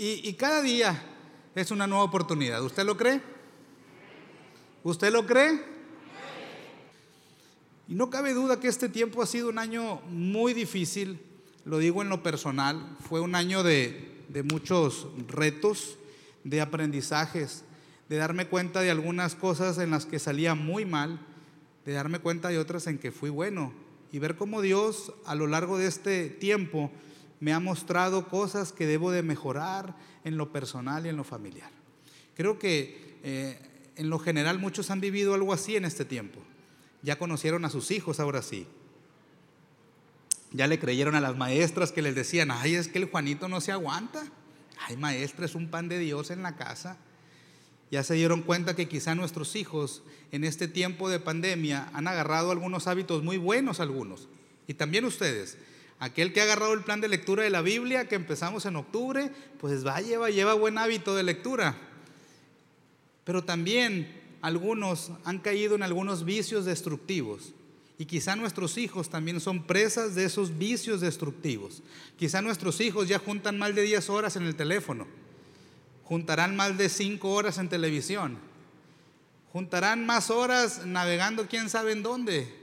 Y, cada día es una nueva oportunidad. ¿Usted lo cree? ¿Usted lo cree? Y no cabe duda que este tiempo ha sido un año muy difícil, lo digo en lo personal, fue un año de muchos retos, de aprendizajes, de darme cuenta de algunas cosas en las que salía muy mal, de darme cuenta de otras en que fui bueno y ver cómo Dios a lo largo de este tiempo me ha mostrado cosas que debo de mejorar en lo personal y en lo familiar. Creo que eh, en lo general muchos han vivido algo así en este tiempo. Ya conocieron a sus hijos ahora sí. Ya le creyeron a las maestras que les decían, ay, es que el Juanito no se aguanta. Ay, maestra, es un pan de Dios en la casa. Ya se dieron cuenta que quizá nuestros hijos en este tiempo de pandemia han agarrado algunos hábitos muy buenos algunos. Y también ustedes. Aquel que ha agarrado el plan de lectura de la Biblia que empezamos en octubre, pues va, lleva, lleva buen hábito de lectura. Pero también algunos han caído en algunos vicios destructivos. Y quizá nuestros hijos también son presas de esos vicios destructivos. Quizá nuestros hijos ya juntan más de 10 horas en el teléfono. Juntarán más de 5 horas en televisión. Juntarán más horas navegando quién sabe en dónde.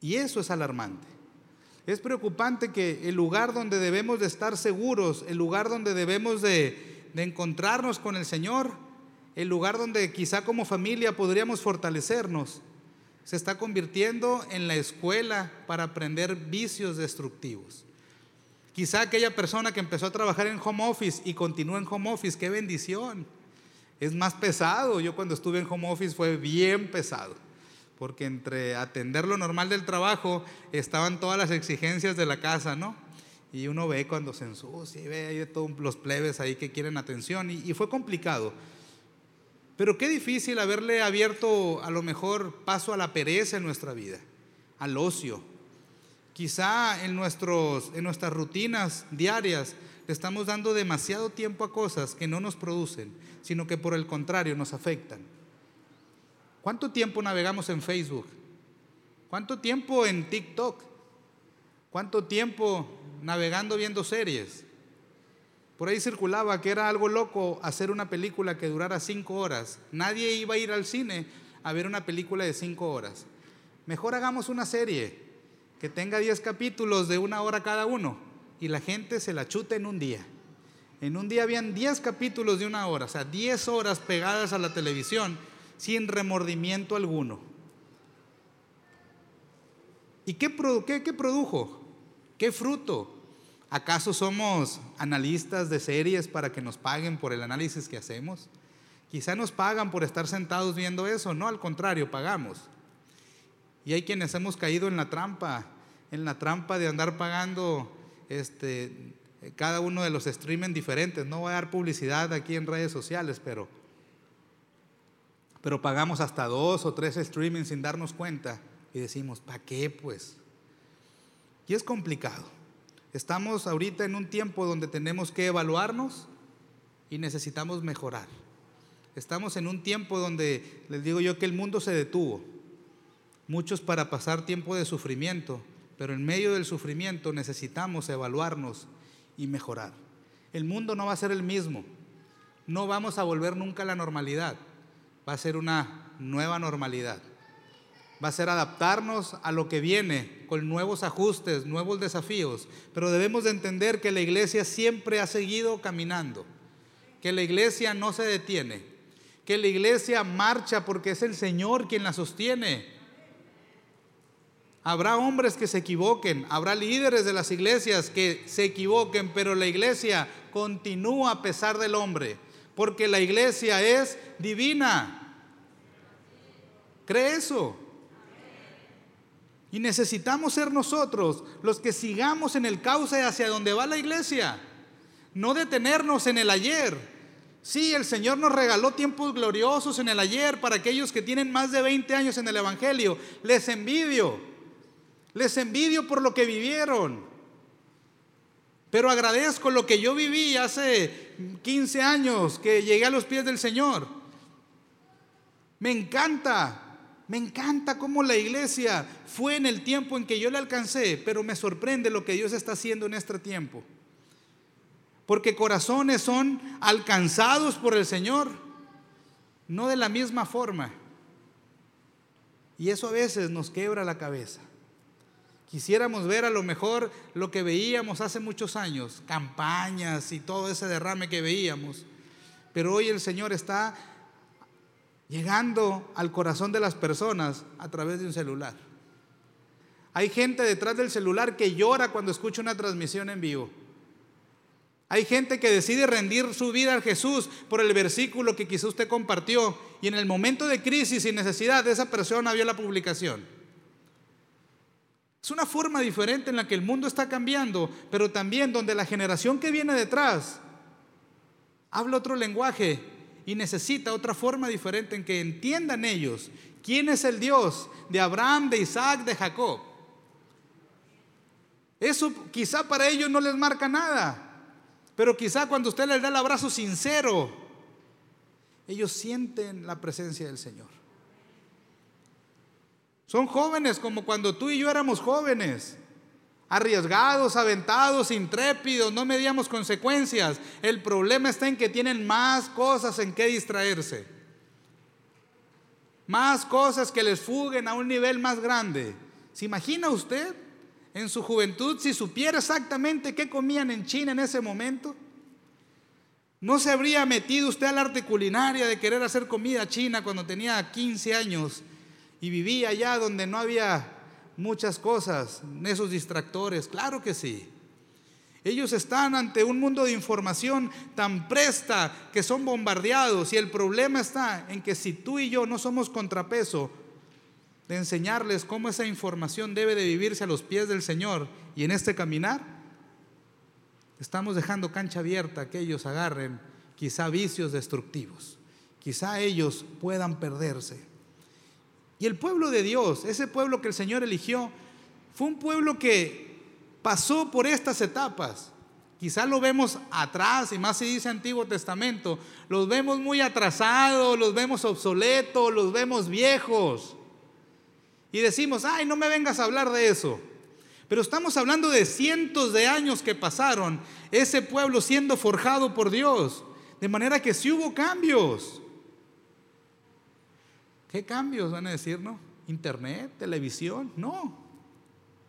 Y eso es alarmante. Es preocupante que el lugar donde debemos de estar seguros, el lugar donde debemos de, encontrarnos con el Señor, el lugar donde quizá como familia podríamos fortalecernos, se está convirtiendo en la escuela para aprender vicios destructivos. Quizá aquella persona que empezó a trabajar en home office y continúa en home office, qué bendición. Es más pesado. Yo cuando estuve en home office fue bien pesado, porque entre atender lo normal del trabajo estaban todas las exigencias de la casa, ¿no? Y uno ve cuando se ensucia y ve ahí todos los plebes ahí que quieren atención y, y fue complicado. Pero qué difícil haberle abierto a lo mejor paso a la pereza en nuestra vida, al ocio. Quizá en, nuestros, en nuestras rutinas diarias le estamos dando demasiado tiempo a cosas que no nos producen, sino que por el contrario nos afectan. ¿Cuánto tiempo navegamos en Facebook? ¿Cuánto tiempo en TikTok? ¿Cuánto tiempo navegando viendo series? Por ahí circulaba que era algo loco hacer una película que durara cinco horas. Nadie iba a ir al cine a ver una película de cinco horas. Mejor hagamos una serie que tenga diez capítulos de una hora cada uno y la gente se la chute en un día. En un día habían diez capítulos de una hora, o sea, diez horas pegadas a la televisión sin remordimiento alguno. ¿Y qué, qué, qué produjo? ¿Qué fruto? ¿Acaso somos analistas de series para que nos paguen por el análisis que hacemos? Quizá nos pagan por estar sentados viendo eso, no, al contrario, pagamos. Y hay quienes hemos caído en la trampa, en la trampa de andar pagando este, cada uno de los streaming diferentes. No voy a dar publicidad aquí en redes sociales, pero, pero pagamos hasta dos o tres streaming sin darnos cuenta y decimos, ¿para qué pues? Y es complicado. Estamos ahorita en un tiempo donde tenemos que evaluarnos y necesitamos mejorar. Estamos en un tiempo donde les digo yo que el mundo se detuvo. Muchos para pasar tiempo de sufrimiento, pero en medio del sufrimiento necesitamos evaluarnos y mejorar. El mundo no va a ser el mismo. No vamos a volver nunca a la normalidad. Va a ser una nueva normalidad va a ser adaptarnos a lo que viene con nuevos ajustes, nuevos desafíos, pero debemos de entender que la iglesia siempre ha seguido caminando, que la iglesia no se detiene, que la iglesia marcha porque es el Señor quien la sostiene. Habrá hombres que se equivoquen, habrá líderes de las iglesias que se equivoquen, pero la iglesia continúa a pesar del hombre, porque la iglesia es divina. ¿Cree eso? Y necesitamos ser nosotros los que sigamos en el cauce hacia donde va la iglesia. No detenernos en el ayer. Sí, el Señor nos regaló tiempos gloriosos en el ayer para aquellos que tienen más de 20 años en el Evangelio. Les envidio. Les envidio por lo que vivieron. Pero agradezco lo que yo viví hace 15 años que llegué a los pies del Señor. Me encanta me encanta cómo la iglesia fue en el tiempo en que yo la alcancé, pero me sorprende lo que Dios está haciendo en este tiempo. porque corazones son alcanzados por el Señor, no de la misma forma. Y eso a veces nos quebra la cabeza. Quisiéramos ver a lo mejor lo que veíamos hace muchos años, campañas y todo ese derrame que veíamos. Pero hoy el Señor está llegando al corazón de las personas a través de un celular. Hay gente detrás del celular que llora cuando escucha una transmisión en vivo. Hay gente que decide rendir su vida a Jesús por el versículo que quizá usted compartió y en el momento de crisis y necesidad esa persona vio la publicación. Es una forma diferente en la que el mundo está cambiando, pero también donde la generación que viene detrás habla otro lenguaje y necesita otra forma diferente en que entiendan ellos quién es el Dios de Abraham, de Isaac, de Jacob. Eso quizá para ellos no les marca nada, pero quizá cuando usted les da el abrazo sincero, ellos sienten la presencia del Señor. Son jóvenes como cuando tú y yo éramos jóvenes. Arriesgados, aventados, intrépidos, no medíamos consecuencias. El problema está en que tienen más cosas en que distraerse. Más cosas que les fuguen a un nivel más grande. ¿Se imagina usted en su juventud si supiera exactamente qué comían en China en ese momento? ¿No se habría metido usted al arte culinaria de querer hacer comida china cuando tenía 15 años y vivía allá donde no había muchas cosas, esos distractores, claro que sí. Ellos están ante un mundo de información tan presta que son bombardeados y el problema está en que si tú y yo no somos contrapeso de enseñarles cómo esa información debe de vivirse a los pies del Señor y en este caminar, estamos dejando cancha abierta que ellos agarren quizá vicios destructivos, quizá ellos puedan perderse. Y el pueblo de Dios, ese pueblo que el Señor eligió, fue un pueblo que pasó por estas etapas. Quizás lo vemos atrás, y más si dice Antiguo Testamento, los vemos muy atrasados, los vemos obsoletos, los vemos viejos. Y decimos, ay, no me vengas a hablar de eso. Pero estamos hablando de cientos de años que pasaron, ese pueblo siendo forjado por Dios. De manera que sí hubo cambios. ¿Qué cambios van a decir, no? Internet, televisión, no.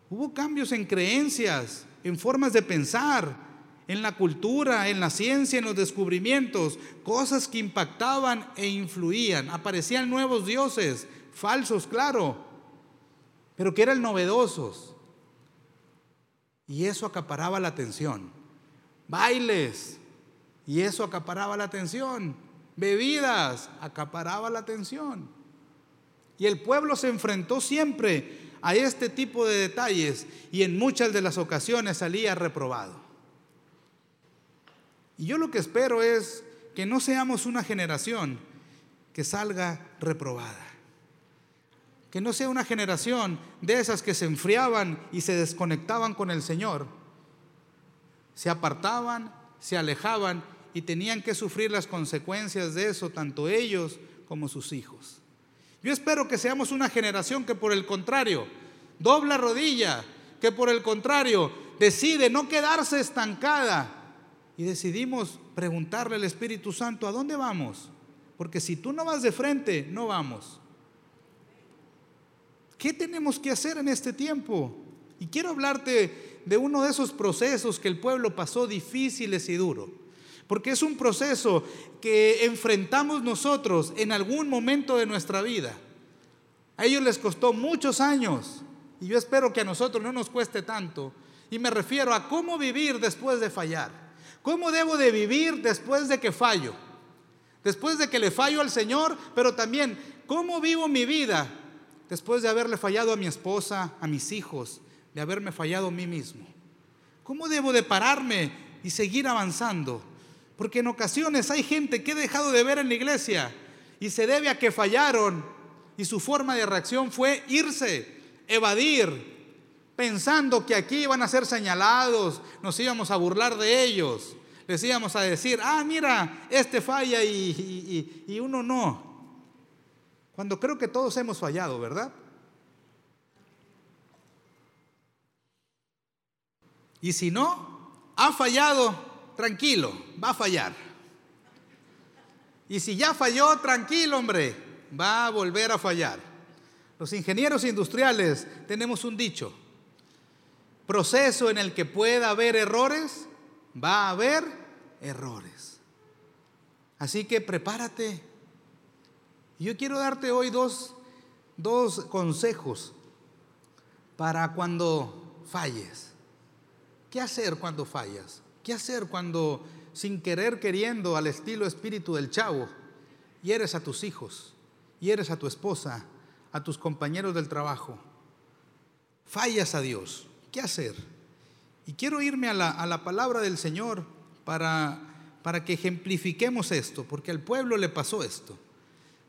Hubo cambios en creencias, en formas de pensar, en la cultura, en la ciencia, en los descubrimientos, cosas que impactaban e influían. Aparecían nuevos dioses, falsos, claro, pero que eran novedosos. Y eso acaparaba la atención. Bailes, y eso acaparaba la atención. Bebidas, acaparaba la atención. Y el pueblo se enfrentó siempre a este tipo de detalles y en muchas de las ocasiones salía reprobado. Y yo lo que espero es que no seamos una generación que salga reprobada. Que no sea una generación de esas que se enfriaban y se desconectaban con el Señor. Se apartaban, se alejaban y tenían que sufrir las consecuencias de eso, tanto ellos como sus hijos. Yo espero que seamos una generación que por el contrario dobla rodilla, que por el contrario decide no quedarse estancada y decidimos preguntarle al Espíritu Santo, ¿a dónde vamos? Porque si tú no vas de frente, no vamos. ¿Qué tenemos que hacer en este tiempo? Y quiero hablarte de uno de esos procesos que el pueblo pasó difíciles y duros. Porque es un proceso que enfrentamos nosotros en algún momento de nuestra vida. A ellos les costó muchos años y yo espero que a nosotros no nos cueste tanto. Y me refiero a cómo vivir después de fallar. ¿Cómo debo de vivir después de que fallo? Después de que le fallo al Señor, pero también cómo vivo mi vida después de haberle fallado a mi esposa, a mis hijos, de haberme fallado a mí mismo. ¿Cómo debo de pararme y seguir avanzando? Porque en ocasiones hay gente que he dejado de ver en la iglesia y se debe a que fallaron y su forma de reacción fue irse, evadir, pensando que aquí iban a ser señalados, nos íbamos a burlar de ellos, les íbamos a decir, ah, mira, este falla y, y uno no. Cuando creo que todos hemos fallado, ¿verdad? Y si no, ha fallado, tranquilo, va a fallar. Y si ya falló, tranquilo, hombre, va a volver a fallar. Los ingenieros industriales tenemos un dicho, proceso en el que pueda haber errores, va a haber errores. Así que prepárate. Yo quiero darte hoy dos, dos consejos para cuando falles. ¿Qué hacer cuando fallas? ¿Qué hacer cuando sin querer queriendo al estilo espíritu del chavo hieres a tus hijos, hieres a tu esposa, a tus compañeros del trabajo? Fallas a Dios. ¿Qué hacer? Y quiero irme a la, a la palabra del Señor para para que ejemplifiquemos esto, porque al pueblo le pasó esto.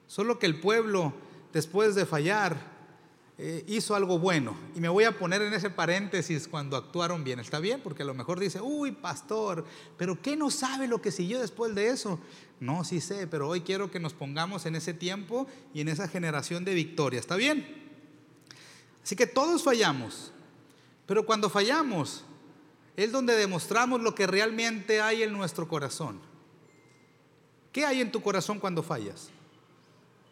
Solo que el pueblo, después de fallar, eh, hizo algo bueno. Y me voy a poner en ese paréntesis cuando actuaron bien. ¿Está bien? Porque a lo mejor dice, uy, pastor, pero ¿qué no sabe lo que siguió después de eso? No, sí sé, pero hoy quiero que nos pongamos en ese tiempo y en esa generación de victoria. ¿Está bien? Así que todos fallamos. Pero cuando fallamos, es donde demostramos lo que realmente hay en nuestro corazón. ¿Qué hay en tu corazón cuando fallas?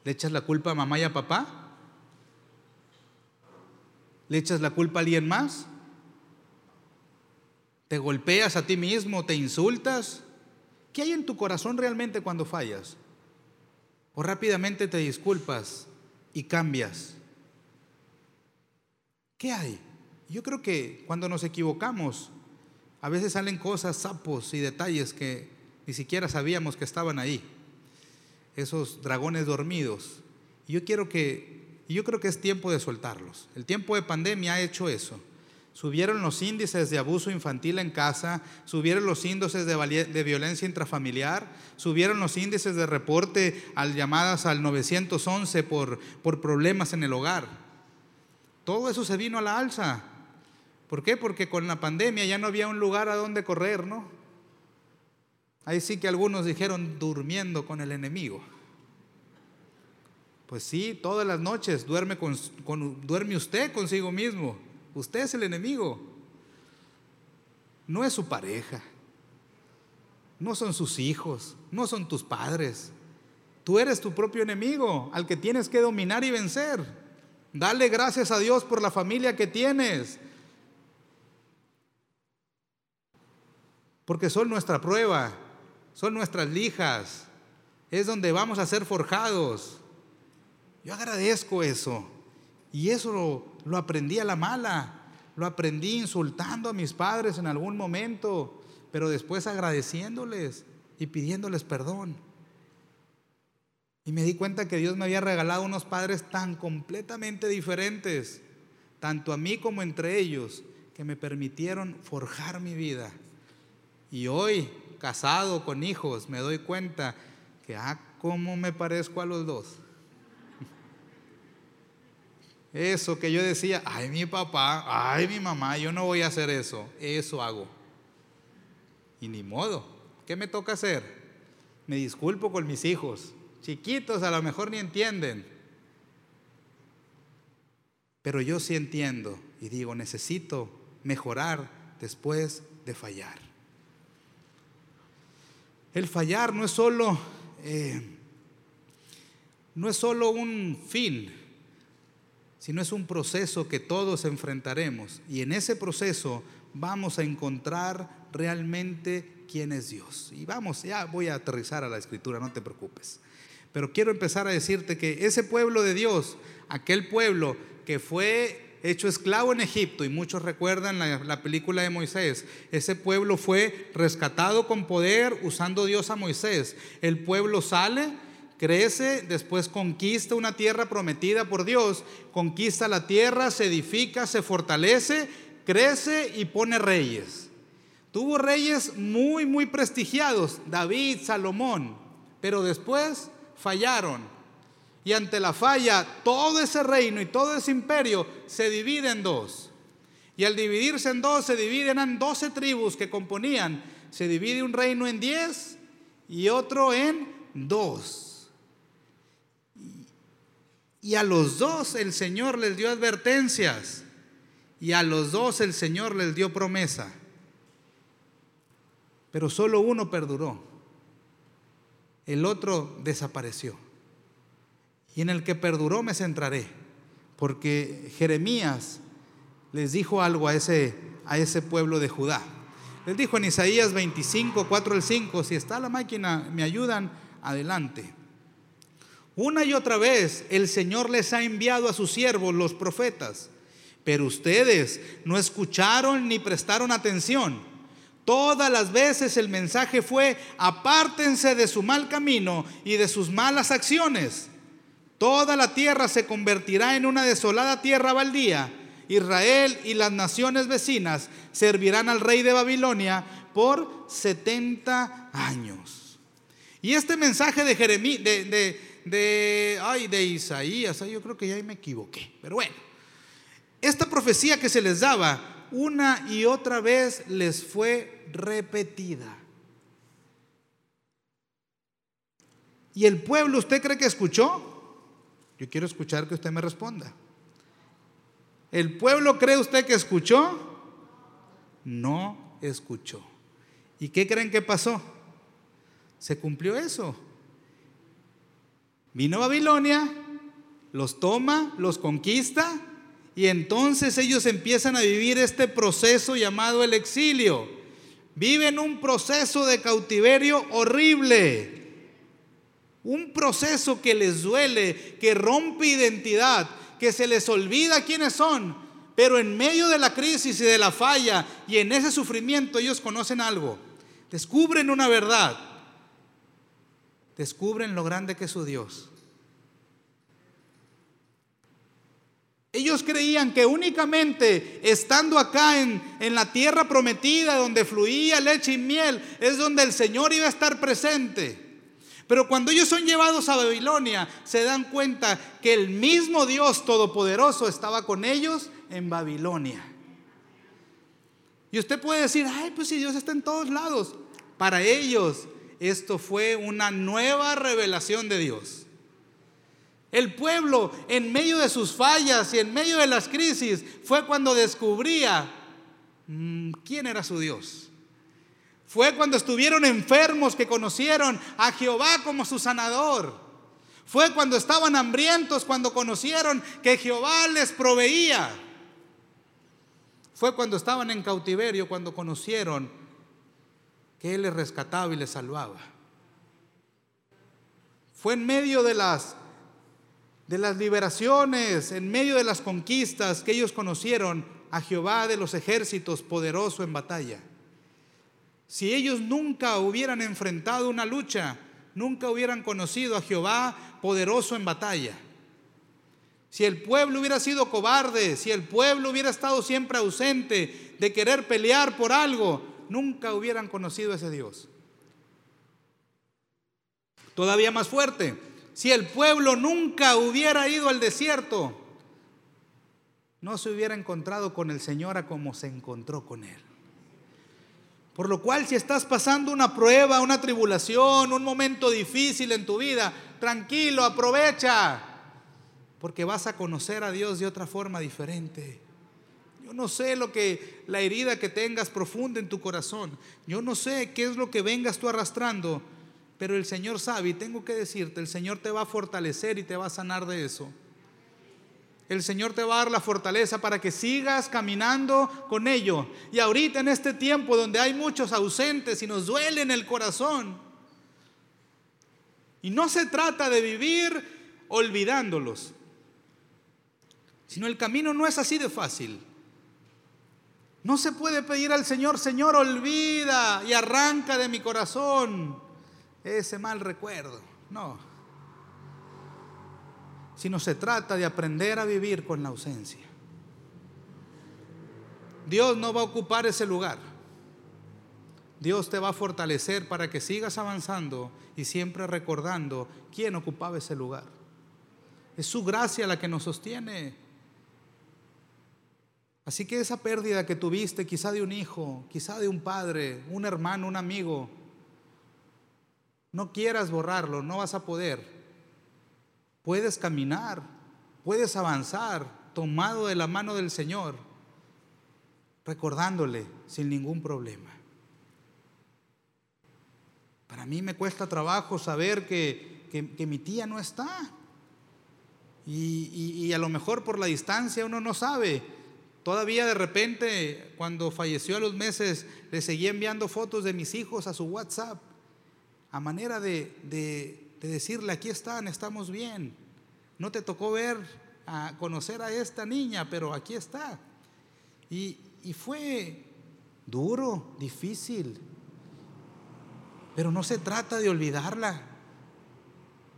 ¿Le echas la culpa a mamá y a papá? ¿Le echas la culpa a alguien más? ¿Te golpeas a ti mismo? ¿Te insultas? ¿Qué hay en tu corazón realmente cuando fallas? ¿O rápidamente te disculpas y cambias? ¿Qué hay? Yo creo que cuando nos equivocamos, a veces salen cosas, sapos y detalles que ni siquiera sabíamos que estaban ahí. Esos dragones dormidos. Yo quiero que, yo creo que es tiempo de soltarlos. El tiempo de pandemia ha hecho eso. Subieron los índices de abuso infantil en casa, subieron los índices de, de, violencia intrafamiliar, subieron los índices de reporte al llamadas al 911 por, por problemas en el hogar. Todo eso se vino a la alza. ¿Por qué? Porque con la pandemia ya no había un lugar a donde correr, ¿no? Ahí sí que algunos dijeron durmiendo con el enemigo. Pues sí, todas las noches duerme, con, duerme usted consigo mismo. Usted es el enemigo. No es su pareja. No son sus hijos. No son tus padres. Tú eres tu propio enemigo al que tienes que dominar y vencer. Dale gracias a Dios por la familia que tienes. porque son nuestra prueba, son nuestras lijas, es donde vamos a ser forjados. Yo agradezco eso. Y eso lo, aprendí a la mala, lo aprendí insultando a mis padres en algún momento, pero después agradeciéndoles y pidiéndoles perdón. Y me di cuenta que Dios me había regalado unos padres tan completamente diferentes, tanto a mí como entre ellos, que me permitieron forjar mi vida. Y hoy, casado con hijos, me doy cuenta que, ah, cómo me parezco a los dos. Eso que yo decía, ay mi papá, ay mi mamá, yo no voy a hacer eso, eso hago. Y ni modo, ¿qué me toca hacer? Me disculpo con mis hijos, chiquitos a lo mejor ni entienden, pero yo sí entiendo y digo, necesito mejorar después de fallar. El fallar no es solo, eh, no es solo un fin, sino es un proceso que todos enfrentaremos. Y en ese proceso vamos a encontrar realmente quién es Dios. Y vamos, ya voy a aterrizar a la escritura, no te preocupes. Pero quiero empezar a decirte que ese pueblo de Dios, aquel pueblo que fue hecho esclavo en Egipto, y muchos recuerdan la, película de Moisés, ese pueblo fue rescatado con poder usando Dios a Moisés. El pueblo sale, crece, después conquista una tierra prometida por Dios, conquista la tierra, se edifica, se fortalece, crece y pone reyes. Tuvo reyes muy, muy prestigiados, David, Salomón, pero después fallaron y ante la falla, todo ese reino y todo ese imperio se divide en dos. Y al dividirse en dos, se dividen en doce tribus que componían. Se divide un reino en diez y otro en dos. Y a los dos el Señor les dio advertencias. Y a los dos el Señor les dio promesa. pero solo uno perduró. El otro desapareció. Y en el que perduró me centraré, porque Jeremías les dijo algo a ese, a ese pueblo de Judá. Les dijo en Isaías 25, 4 al 5, si está la máquina, me ayudan, adelante. Una y otra vez el Señor les ha enviado a sus siervos, los profetas, pero ustedes no escucharon ni prestaron atención. Todas las veces el mensaje fue, apártense de su mal camino y de sus malas acciones. Toda la tierra se convertirá en una desolada tierra baldía. Israel y las naciones vecinas servirán al rey de Babilonia por 70 años. Y este mensaje de Jeremías, de, de, ay, de Isaías, yo creo que ya me equivoqué, pero bueno, esta profecía que se les daba una y otra vez les fue repetida. ¿Y el pueblo usted cree que escuchó? Yo quiero escuchar que usted me responda. ¿El pueblo cree usted que escuchó? No escuchó. ¿Y qué creen que pasó? Se cumplió eso. Vino a Babilonia, los toma, los conquista y entonces ellos empiezan a vivir este proceso llamado el exilio. Viven un proceso de cautiverio horrible. Un proceso que les duele, que rompe identidad, que se les olvida quiénes son. Pero en medio de la crisis y de la falla y en ese sufrimiento ellos conocen algo. Descubren una verdad descubren lo grande que es su Dios. Ellos creían que únicamente estando acá en, en, la tierra prometida, donde fluía leche y miel, es donde el Señor iba a estar presente. Pero cuando ellos son llevados a Babilonia, se dan cuenta que el mismo Dios Todopoderoso estaba con ellos en Babilonia. Y usted puede decir, ay, pues si Dios está en todos lados. Para ellos esto fue una nueva revelación de Dios. El pueblo, en medio de sus fallas y en medio de las crisis, fue cuando descubría mm, quién era su Dios. Fue cuando estuvieron enfermos que conocieron a Jehová como su sanador. Fue cuando estaban hambrientos, cuando conocieron que Jehová les proveía. Fue cuando estaban en cautiverio, cuando conocieron que Él les rescataba y les salvaba. Fue en medio de las, de las liberaciones, en medio de las conquistas que ellos conocieron a Jehová de los ejércitos poderoso en batalla. Si ellos nunca hubieran enfrentado una lucha, nunca hubieran conocido a Jehová poderoso en batalla. Si el pueblo hubiera sido cobarde, si el pueblo hubiera estado siempre ausente de querer pelear por algo, nunca hubieran conocido a ese Dios. Todavía más fuerte, si el pueblo nunca hubiera ido al desierto, no se hubiera encontrado con el Señor a como se encontró con Él. Por lo cual, si estás pasando una prueba, una tribulación, un momento difícil en tu vida, tranquilo, aprovecha, porque vas a conocer a Dios de otra forma diferente. Yo no sé lo que la herida que tengas profunda en tu corazón. Yo no sé qué es lo que vengas tú arrastrando, pero el Señor sabe y tengo que decirte, el Señor te va a fortalecer y te va a sanar de eso. El Señor te va a dar la fortaleza para que sigas caminando con ello. Y ahorita en este tiempo donde hay muchos ausentes y nos duele en el corazón. Y no se trata de vivir olvidándolos, sino el camino no es así de fácil. No se puede pedir al Señor, Señor, olvida y arranca de mi corazón ese mal recuerdo. No. Sino se trata de aprender a vivir con la ausencia. Dios no va a ocupar ese lugar. Dios te va a fortalecer para que sigas avanzando y siempre recordando quién ocupaba ese lugar. Es su gracia la que nos sostiene. Así que esa pérdida que tuviste, quizá de un hijo, quizá de un padre, un hermano, un amigo, no quieras borrarlo, no vas a poder. Puedes caminar, puedes avanzar tomado de la mano del Señor, recordándole sin ningún problema. Para mí me cuesta trabajo saber que, mi tía no está. Y, y, a lo mejor por la distancia uno no sabe. Todavía de repente, cuando falleció a los meses, le seguía enviando fotos de mis hijos a su WhatsApp, a manera de, de, de decirle, aquí están, estamos bien. No te tocó ver, a conocer a esta niña, pero aquí está. Y, y fue duro, difícil, pero no se trata de olvidarla,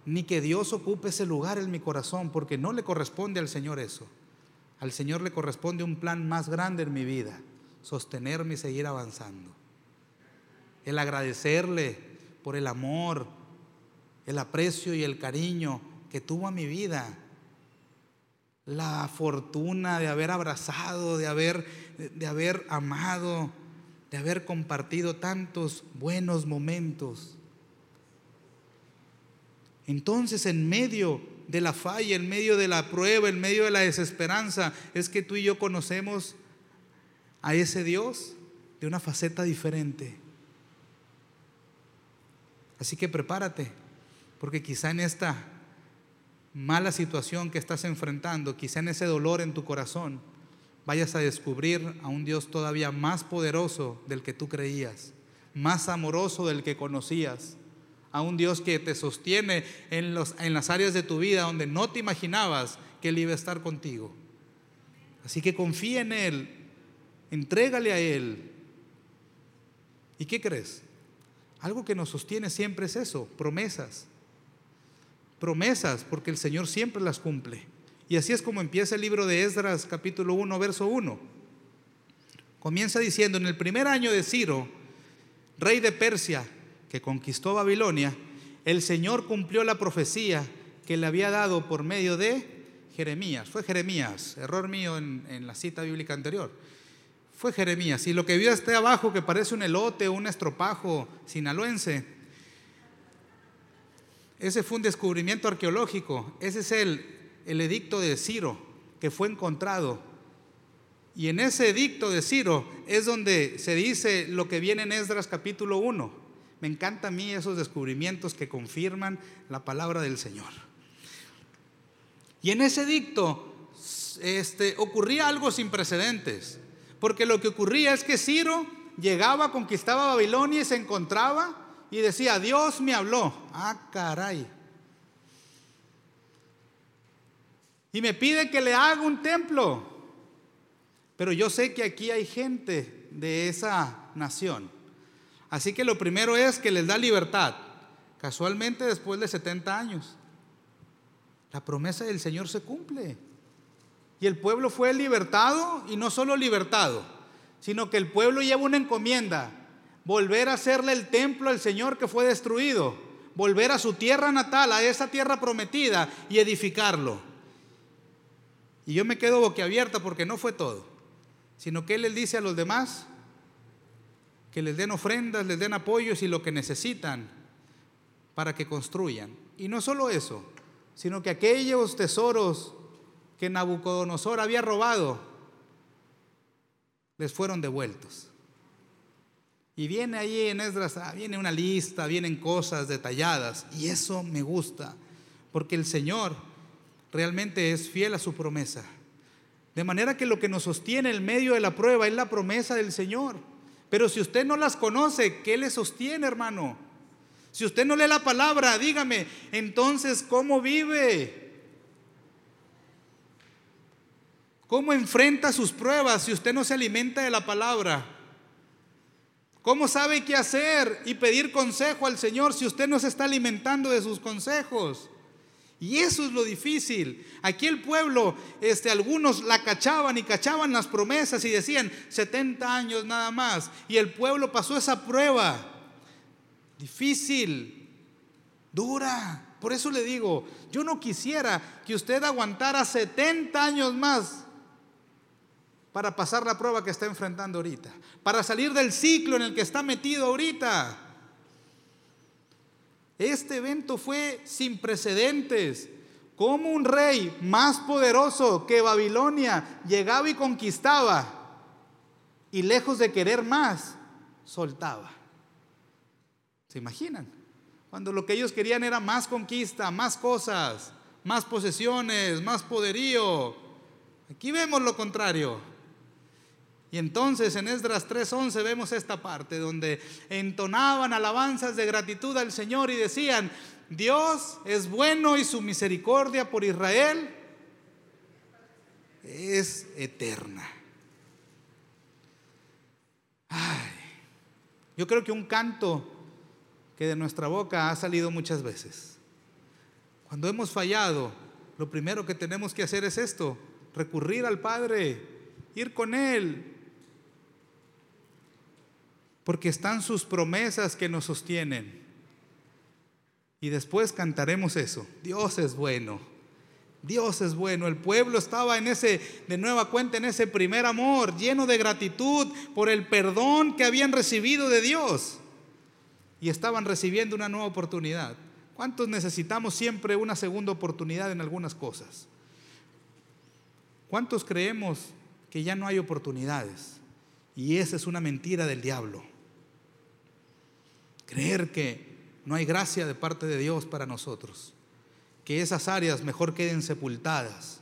ni que Dios ocupe ese lugar en mi corazón, porque no le corresponde al Señor eso. Al Señor le corresponde un plan más grande en mi vida, sostenerme y seguir avanzando. El agradecerle por el amor, el aprecio y el cariño que tuvo a mi vida. La fortuna de haber abrazado, de haber, de haber amado, de haber compartido tantos buenos momentos. Entonces, en medio de la falla, en medio de la prueba, en medio de la desesperanza, es que tú y yo conocemos a ese Dios de una faceta diferente. Así que prepárate, porque quizá en esta mala situación que estás enfrentando, quizá en ese dolor en tu corazón, vayas a descubrir a un Dios todavía más poderoso del que tú creías, más amoroso del que conocías, a un Dios que te sostiene en, los, en las áreas de tu vida donde no te imaginabas que Él iba a estar contigo. Así que confía en Él, entrégale a Él. ¿Y qué crees? Algo que nos sostiene siempre es eso, promesas. Promesas, porque el Señor siempre las cumple. Y así es como empieza el libro de Esdras capítulo 1, verso 1. Comienza diciendo, en el primer año de Ciro, rey de Persia, que conquistó Babilonia, el Señor cumplió la profecía que le había dado por medio de Jeremías. Fue Jeremías, error mío en, la cita bíblica anterior. Fue Jeremías. Y lo que vio este abajo, que parece un elote, un estropajo sinaloense, ese fue un descubrimiento arqueológico. Ese es el el edicto de Ciro que fue encontrado. Y en ese edicto de Ciro es donde se dice lo que viene en Esdras capítulo 1. Me encanta a mí esos descubrimientos que confirman la palabra del Señor. Y en ese edicto este, ocurría algo sin precedentes, porque lo que ocurría es que Ciro llegaba, conquistaba Babilonia y se encontraba y decía, Dios me habló. Ah, caray. y me pide que le haga un templo. Pero yo sé que aquí hay gente de esa nación. Así que lo primero es que les da libertad, casualmente después de 70 años. La promesa del Señor se cumple. Y el pueblo fue libertado y no solo libertado, sino que el pueblo lleva una encomienda, volver a hacerle el templo al Señor que fue destruido, volver a su tierra natal, a esa tierra prometida y edificarlo. Y yo me quedo boquiabierta porque no fue todo, sino que Él les dice a los demás que les den ofrendas, les den apoyos y lo que necesitan para que construyan. Y no solo eso, sino que aquellos tesoros que Nabucodonosor había robado les fueron devueltos. Y viene ahí en Esdras, ah, viene una lista, vienen cosas detalladas, y eso me gusta, porque el Señor realmente es fiel a su promesa. De manera que lo que nos sostiene en medio de la prueba es la promesa del Señor. Pero si usted no las conoce, ¿qué le sostiene, hermano? Si usted no lee la palabra, dígame, entonces, ¿cómo vive? ¿Cómo enfrenta sus pruebas si usted no se alimenta de la palabra? ¿Cómo sabe qué hacer y pedir consejo al Señor si usted no se está alimentando de sus consejos? Y eso es lo difícil. Aquí el pueblo, este, algunos la cachaban y cachaban las promesas y decían 70 años nada más. Y el pueblo pasó esa prueba. Difícil, dura. Por eso le digo, yo no quisiera que usted aguantara 70 años más para pasar la prueba que está enfrentando ahorita, para salir del ciclo en el que está metido ahorita. Este evento fue sin precedentes. Como un rey más poderoso que Babilonia llegaba y conquistaba y lejos de querer más, soltaba. ¿Se imaginan? Cuando lo que ellos querían era más conquista, más cosas, más posesiones, más poderío. Aquí vemos lo contrario. Y entonces en Esdras 3:11 vemos esta parte donde entonaban alabanzas de gratitud al Señor y decían, Dios es bueno y su misericordia por Israel es eterna. Ay, yo creo que un canto que de nuestra boca ha salido muchas veces. Cuando hemos fallado, lo primero que tenemos que hacer es esto, recurrir al Padre, ir con Él, porque están sus promesas que nos sostienen. Y después cantaremos eso, Dios es bueno, Dios es bueno. El pueblo estaba en ese, de nueva cuenta, en ese primer amor, lleno de gratitud por el perdón que habían recibido de Dios. Y estaban recibiendo una nueva oportunidad. ¿Cuántos necesitamos siempre una segunda oportunidad en algunas cosas? ¿Cuántos creemos que ya no hay oportunidades? Y esa es una mentira del diablo. Creer que no hay gracia de parte de Dios para nosotros que esas áreas mejor queden sepultadas.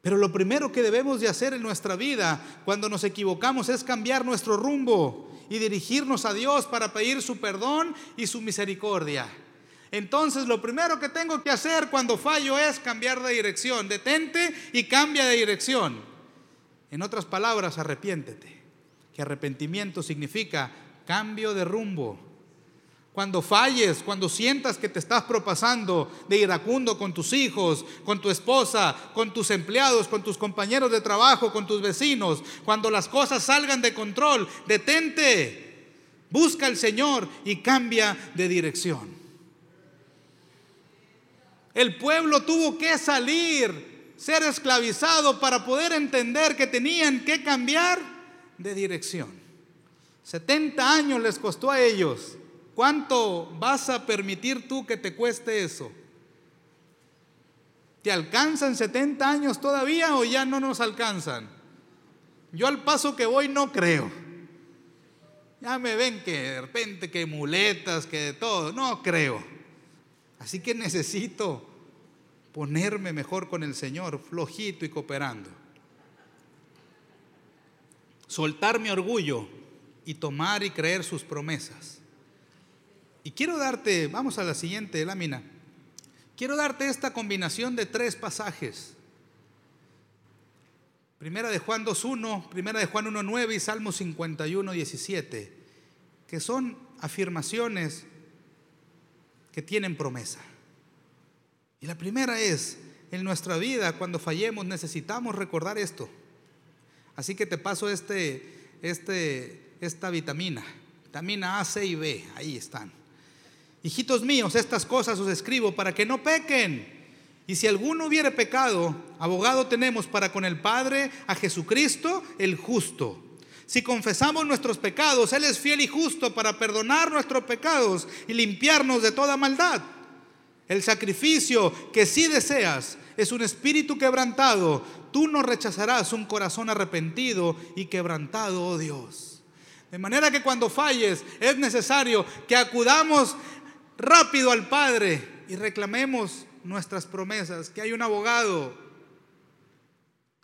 Pero lo primero que debemos de hacer en nuestra vida cuando nos equivocamos es cambiar nuestro rumbo y dirigirnos a Dios para pedir su perdón y su misericordia. Entonces lo primero que tengo que hacer cuando fallo es cambiar de dirección. Detente y cambia de dirección. En otras palabras, arrepiéntete. Que arrepentimiento significa cambio de rumbo. Cuando falles, cuando sientas que te estás propasando de iracundo con tus hijos, con tu esposa, con tus empleados, con tus compañeros de trabajo, con tus vecinos, cuando las cosas salgan de control, detente, busca al Señor y cambia de dirección. El pueblo tuvo que salir, ser esclavizado para poder entender que tenían que cambiar de dirección. 70 años les costó a ellos ¿Cuánto vas a permitir tú que te cueste eso? ¿Te alcanzan 70 años todavía o ya no nos alcanzan? Yo al paso que voy no creo. Ya me ven que de repente que muletas, que de todo, no creo. Así que necesito ponerme mejor con el Señor, flojito y cooperando. Soltar mi orgullo y tomar y creer sus promesas. Y quiero darte, vamos a la siguiente lámina, quiero darte esta combinación de tres pasajes. Primera de Juan 2.1, primera de Juan 1.9 y Salmo 51.17, que son afirmaciones que tienen promesa. Y la primera es, en nuestra vida, cuando fallemos, necesitamos recordar esto. Así que te paso este, este, esta vitamina, vitamina A, C y B, ahí están. Hijitos míos, estas cosas os escribo para que no pequen. Y si alguno hubiere pecado, abogado tenemos para con el Padre a Jesucristo el justo. Si confesamos nuestros pecados, Él es fiel y justo para perdonar nuestros pecados y limpiarnos de toda maldad. El sacrificio que sí deseas es un espíritu quebrantado. Tú no rechazarás un corazón arrepentido y quebrantado, oh Dios. De manera que cuando falles es necesario que acudamos rápido al Padre y reclamemos nuestras promesas, que hay un abogado,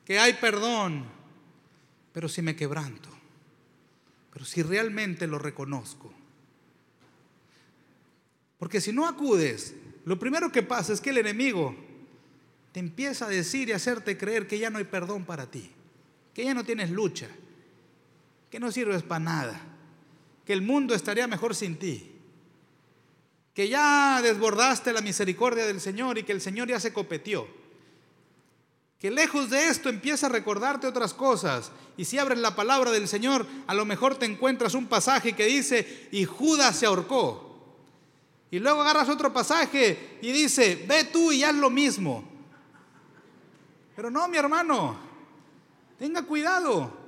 que hay perdón, pero si me quebranto, pero si realmente lo reconozco. Porque si no acudes, lo primero que pasa es que el enemigo te empieza a decir y hacerte creer que ya no hay perdón para ti, que ya no tienes lucha, que no sirves para nada, que el mundo estaría mejor sin ti que ya desbordaste la misericordia del Señor y que el Señor ya se copetió. Que lejos de esto empieza a recordarte otras cosas. Y si abres la palabra del Señor, a lo mejor te encuentras un pasaje que dice, y Judas se ahorcó. Y luego agarras otro pasaje y dice, ve tú y haz lo mismo. Pero no, mi hermano, tenga cuidado.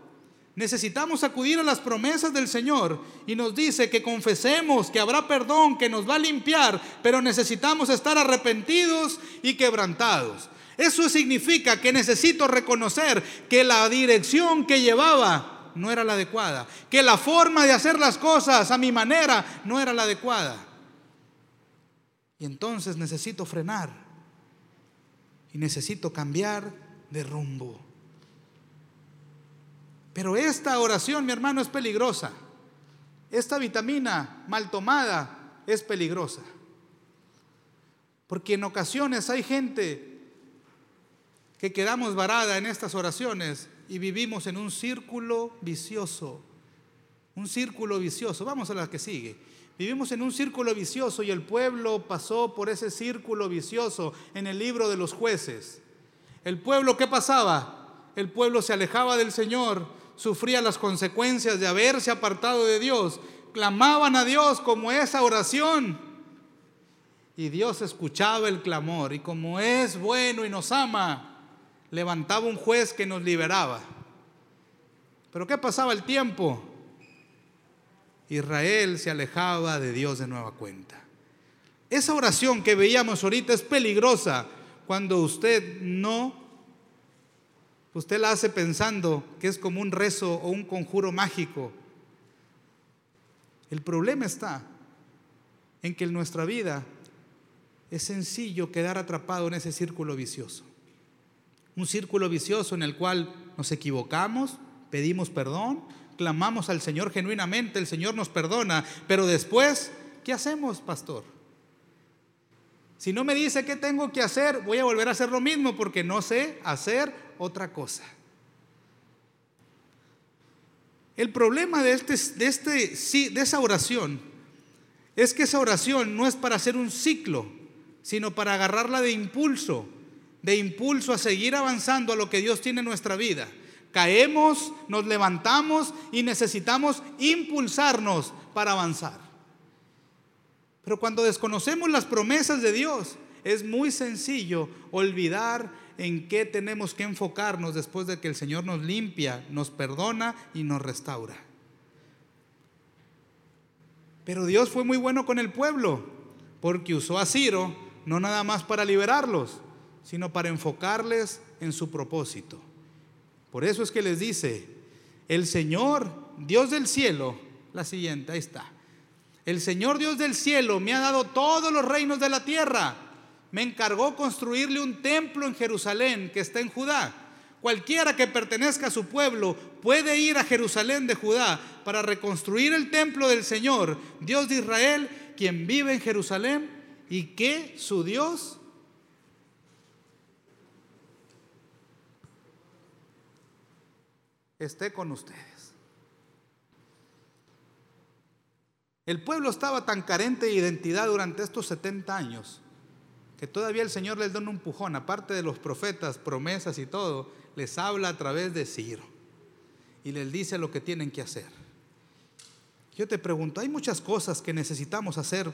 Necesitamos acudir a las promesas del Señor y nos dice que confesemos que habrá perdón, que nos va a limpiar, pero necesitamos estar arrepentidos y quebrantados. Eso significa que necesito reconocer que la dirección que llevaba no era la adecuada, que la forma de hacer las cosas a mi manera no era la adecuada. Y entonces necesito frenar y necesito cambiar de rumbo. Pero esta oración, mi hermano, es peligrosa. Esta vitamina mal tomada es peligrosa. Porque en ocasiones hay gente que quedamos varada en estas oraciones y vivimos en un círculo vicioso. Un círculo vicioso. Vamos a la que sigue. Vivimos en un círculo vicioso y el pueblo pasó por ese círculo vicioso en el libro de los jueces. El pueblo, ¿qué pasaba? El pueblo se alejaba del Señor, sufría las consecuencias de haberse apartado de Dios, clamaban a Dios como esa oración. Y Dios escuchaba el clamor y como es bueno y nos ama, levantaba un juez que nos liberaba. Pero ¿qué pasaba el tiempo? Israel se alejaba de Dios de nueva cuenta. Esa oración que veíamos ahorita es peligrosa cuando usted no, usted la hace pensando que es como un rezo o un conjuro mágico. El problema está en que en nuestra vida es sencillo quedar atrapado en ese círculo vicioso. Un círculo vicioso en el cual nos equivocamos, pedimos perdón, clamamos al Señor genuinamente, el Señor nos perdona, pero después, ¿qué hacemos, pastor? Si no me dice qué tengo que hacer, voy a volver a hacer lo mismo porque no sé hacer otra cosa. El problema de, este, de, este, de esa oración es que esa oración no es para hacer un ciclo, sino para agarrarla de impulso, de impulso a seguir avanzando a lo que Dios tiene en nuestra vida. Caemos, nos levantamos y necesitamos impulsarnos para avanzar. Pero cuando desconocemos las promesas de Dios, es muy sencillo olvidar en qué tenemos que enfocarnos después de que el Señor nos limpia, nos perdona y nos restaura. Pero Dios fue muy bueno con el pueblo, porque usó a Ciro no nada más para liberarlos, sino para enfocarles en su propósito. Por eso es que les dice, el Señor, Dios del cielo, la siguiente, ahí está. El Señor Dios del cielo me ha dado todos los reinos de la tierra. Me encargó construirle un templo en Jerusalén que está en Judá. Cualquiera que pertenezca a su pueblo puede ir a Jerusalén de Judá para reconstruir el templo del Señor, Dios de Israel, quien vive en Jerusalén y que su Dios esté con ustedes. El pueblo estaba tan carente de identidad durante estos 70 años que todavía el Señor les da un empujón, aparte de los profetas, promesas y todo, les habla a través de Ciro y les dice lo que tienen que hacer. Yo te pregunto, hay muchas cosas que necesitamos hacer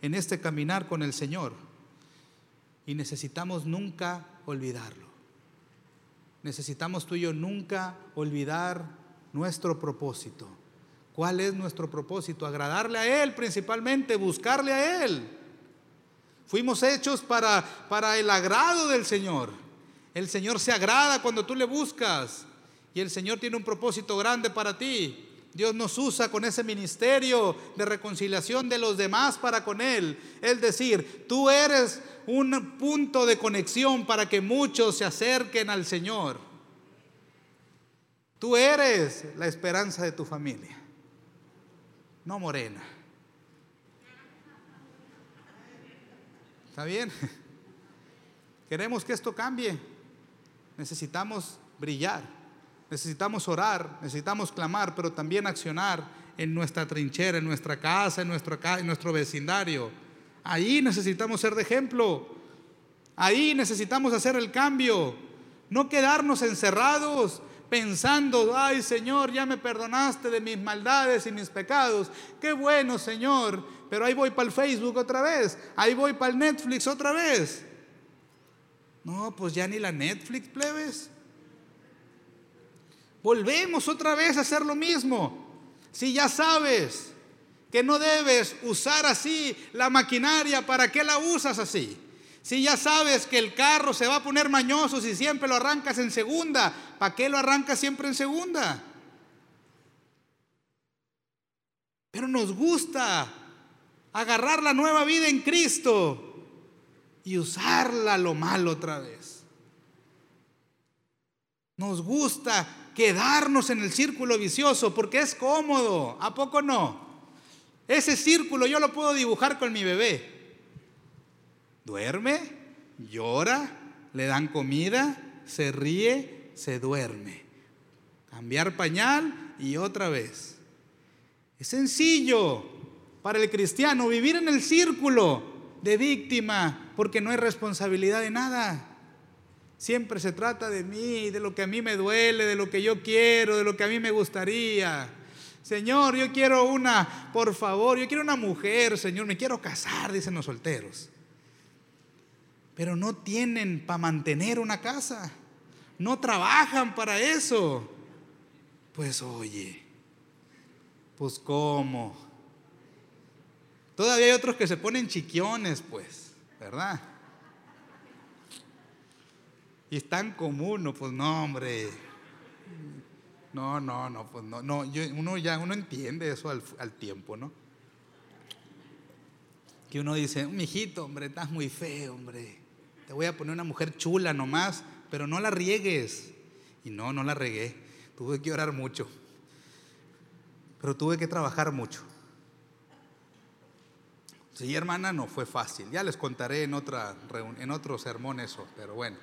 en este caminar con el Señor y necesitamos nunca olvidarlo. Necesitamos tú y yo nunca olvidar nuestro propósito. ¿Cuál es nuestro propósito? Agradarle a Él principalmente, buscarle a Él. Fuimos hechos para, para el agrado del Señor. El Señor se agrada cuando tú le buscas. Y el Señor tiene un propósito grande para ti. Dios nos usa con ese ministerio de reconciliación de los demás para con Él. Es decir, tú eres un punto de conexión para que muchos se acerquen al Señor. Tú eres la esperanza de tu familia, no morena. ¿Está bien? Queremos que esto cambie. Necesitamos brillar, necesitamos orar, necesitamos clamar, pero también accionar en nuestra trinchera, en nuestra casa, en nuestro, en nuestro vecindario. Ahí necesitamos ser de ejemplo. Ahí necesitamos hacer el cambio. No quedarnos encerrados pensando, ay Señor, ya me perdonaste de mis maldades y mis pecados. Qué bueno, Señor. Pero ahí voy para el Facebook otra vez. Ahí voy para el Netflix otra vez. No, pues ya ni la Netflix, plebes. Volvemos otra vez a hacer lo mismo. Si ya sabes que no debes usar así la maquinaria, ¿para qué la usas así? Si ya sabes que el carro se va a poner mañoso si siempre lo arrancas en segunda, ¿para qué lo arrancas siempre en segunda? Pero nos gusta agarrar la nueva vida en Cristo y usarla lo malo otra vez. Nos gusta quedarnos en el círculo vicioso porque es cómodo, ¿a poco no? Ese círculo yo lo puedo dibujar con mi bebé. Duerme, llora, le dan comida, se ríe, se duerme. Cambiar pañal y otra vez. Es sencillo para el cristiano vivir en el círculo de víctima porque no hay responsabilidad de nada. Siempre se trata de mí, de lo que a mí me duele, de lo que yo quiero, de lo que a mí me gustaría. Señor, yo quiero una, por favor, yo quiero una mujer, Señor, me quiero casar, dicen los solteros. Pero no tienen para mantener una casa, no trabajan para eso. Pues oye, pues cómo. Todavía hay otros que se ponen chiquiones, pues, ¿verdad? Y es tan común, pues no, hombre. No, no, no, pues no, no, uno ya, uno entiende eso al, al tiempo, ¿no? Que uno dice, mijito, hombre, estás muy feo, hombre. Te voy a poner una mujer chula nomás, pero no la riegues. Y no, no la regué. Tuve que orar mucho. Pero tuve que trabajar mucho. Sí, hermana, no fue fácil. Ya les contaré en, otra, en otro sermón eso, pero bueno.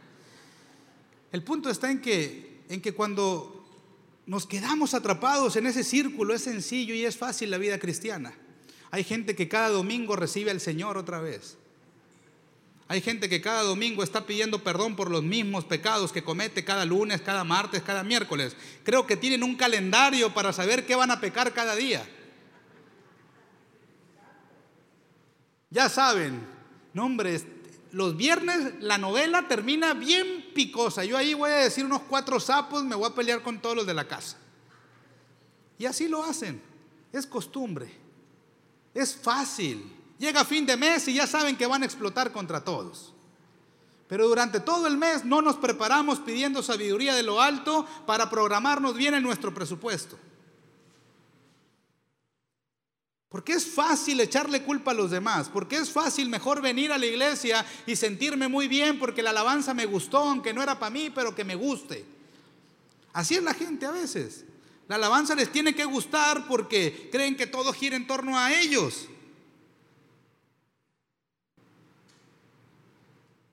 El punto está en que, en que cuando nos quedamos atrapados en ese círculo es sencillo y es fácil la vida cristiana. Hay gente que cada domingo recibe al Señor otra vez. Hay gente que cada domingo está pidiendo perdón por los mismos pecados que comete cada lunes, cada martes, cada miércoles. Creo que tienen un calendario para saber qué van a pecar cada día. Ya saben, nombres, los viernes la novela termina bien picosa. Yo ahí voy a decir unos cuatro sapos, me voy a pelear con todos los de la casa. Y así lo hacen. Es costumbre. Es fácil. Llega fin de mes y ya saben que van a explotar contra todos. Pero durante todo el mes no nos preparamos pidiendo sabiduría de lo alto para programarnos bien en nuestro presupuesto. Porque es fácil echarle culpa a los demás, porque es fácil mejor venir a la iglesia y sentirme muy bien porque la alabanza me gustó, aunque no era para mí, pero que me guste. Así es la gente a veces. La alabanza les tiene que gustar porque creen que todo gira en torno a ellos.